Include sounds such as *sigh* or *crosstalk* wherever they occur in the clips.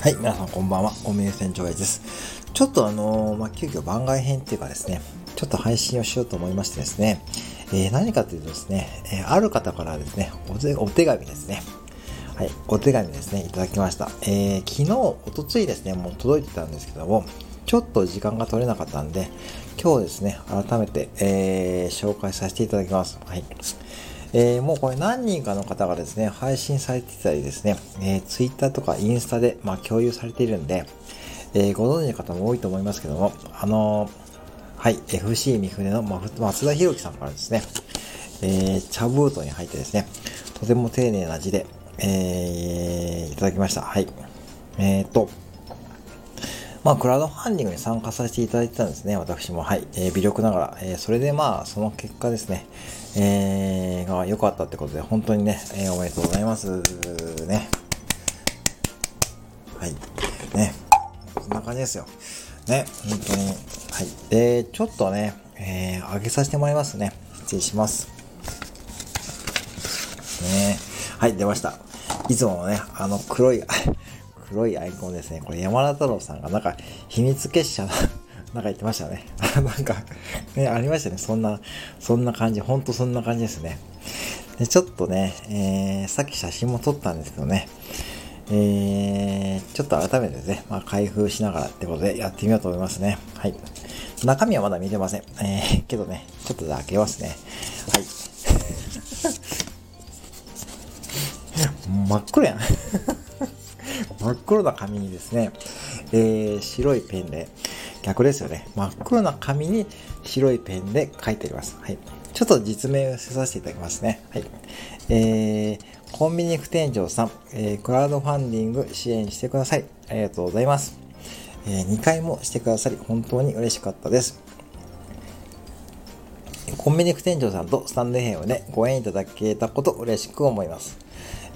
はい、皆さんこんばんは。コンビニ店長です。ちょっとあのー、まあ、急遽番外編っていうかですね、ちょっと配信をしようと思いましてですね、えー、何かというとですね、えー、ある方からですね、お手お手紙ですね、はい、お手紙ですね、いただきました。え、昨日、おとついですね、もう届いてたんですけども、ちょっと時間が取れなかったんで、今日ですね、改めて、え、紹介させていただきます。はい。えー、もうこれ何人かの方がですね、配信されてたりですね、えー、Twitter とかインスタで、まあ、共有されているんで、えー、ご存知の方も多いと思いますけども、あのー、はい、FC 三船の松田博樹さんからですね、えー、茶ブートに入ってですね、とても丁寧な字で、えー、いただきました。はい。えー、と、まあ、クラウドファンディングに参加させていただいてたんですね、私も。はい。えー、微力ながら。えー、それでまあ、その結果ですね、えー、が良かったってことで、本当にね、えー、おめでとうございます。ね。はい。ね。こんな感じですよ。ね、本当に。はい。で、ちょっとね、えー、上げさせてもらいますね。失礼します。ねはい、出ました。いつものね、あの黒い *laughs* 黒いアイコンですね。これ山田太郎さんがなんか秘密結社な *laughs* んか言ってましたね。*laughs* なんか、ね、ありましたね。そんな、そんな感じ。ほんとそんな感じですね。でちょっとね、えー、さっき写真も撮ったんですけどね、えー、ちょっと改めてね、まあ、開封しながらってことでやってみようと思いますね。はい。中身はまだ見てません。えー、けどね、ちょっと開けますね。はい。*laughs* 真っ黒やん。真っ黒な紙にですね、えー、白いペンで、逆ですよね。真っ黒な紙に白いペンで書いてあります。はい。ちょっと実名をさせていただきますね。はい。えー、コンビニ副店長さん、えー、クラウドファンディング支援してください。ありがとうございます。えー、2回もしてくださり、本当に嬉しかったです。コンビニ副店長さんとスタンドヘムでご縁いただけたこと嬉しく思います。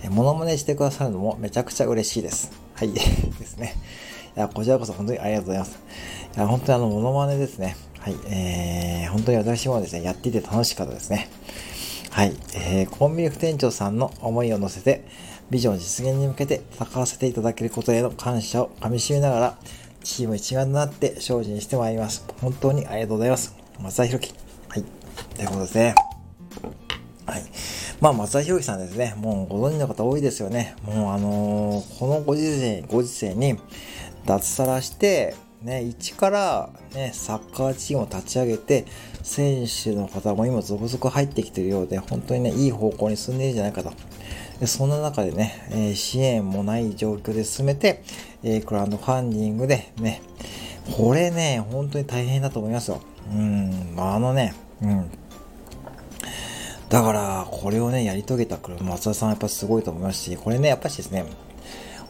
モノマネしてくださるのもめちゃくちゃ嬉しいです。はい。*laughs* ですね。いや、こちらこそ本当にありがとうございます。いや、本当にあの、モノマネですね。はい。えー、本当に私もですね、やっていて楽しかったですね。はい。えー、コンビニ副店長さんの思いを乗せて、ビジョン実現に向けて戦わせていただけることへの感謝をかみしめながら、チーム一丸となって精進してまいります。本当にありがとうございます。松田弘樹。はい。ということですね。まあ、松田博樹さんですね。もうご存知の方多いですよね。もうあのー、このご時世、ご時世に脱サラして、ね、一からね、サッカーチームを立ち上げて、選手の方も今続々入ってきてるようで、本当にね、いい方向に進んでいるんじゃないかと。でそんな中でね、えー、支援もない状況で進めて、えー、クラウドファンディングでね、これね、本当に大変だと思いますよ。うん、まあ、あのね、うん、だから、これをね、やり遂げた松田さんはやっぱすごいと思いますし、これね、やっぱしですね、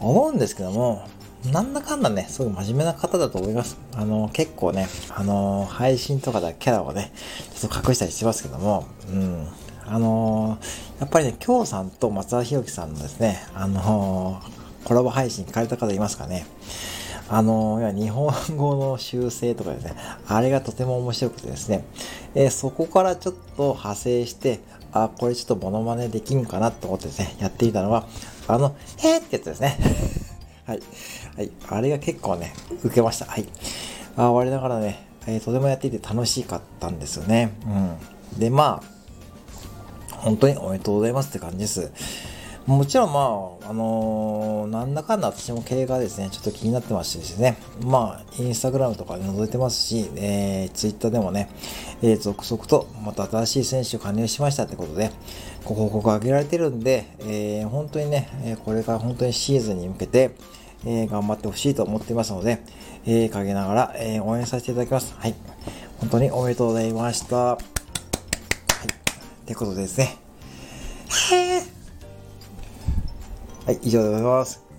思うんですけども、なんだかんだね、すごい真面目な方だと思います。あの、結構ね、あの、配信とかでキャラをね、ちょっと隠したりしてますけども、うん。あのやっぱりね、京さんと松田博樹さんのですね、あのコラボ配信聞かれた方いますかね。あの、日本語の修正とかですね、あれがとても面白くてですね、えー、そこからちょっと派生して、あ、これちょっとモノマネできんかなと思ってですね、*laughs* やってみたのは、あの、へーってやつですね。*laughs* はい。はい。あれが結構ね、受けました。はい。あ、我ながらね、えー、とてもやっていて楽しかったんですよね。うん。で、まあ、本当におめでとうございますって感じです。もちろんまあ、のー、なんだかんだ私も経営がですね、ちょっと気になってましてですね、まあ、インスタグラムとかで覗いてますし、えー、ツイッターでもね、えー、続々とまた新しい選手を加入しましたってことで、ご報告上げられてるんで、えー、本当にね、えこれから本当にシーズンに向けて、え、頑張ってほしいと思っていますので、え、陰ながら、え、応援させていただきます。はい。本当におめでとうございました。はい。ってことでですね。はい、以上でございます。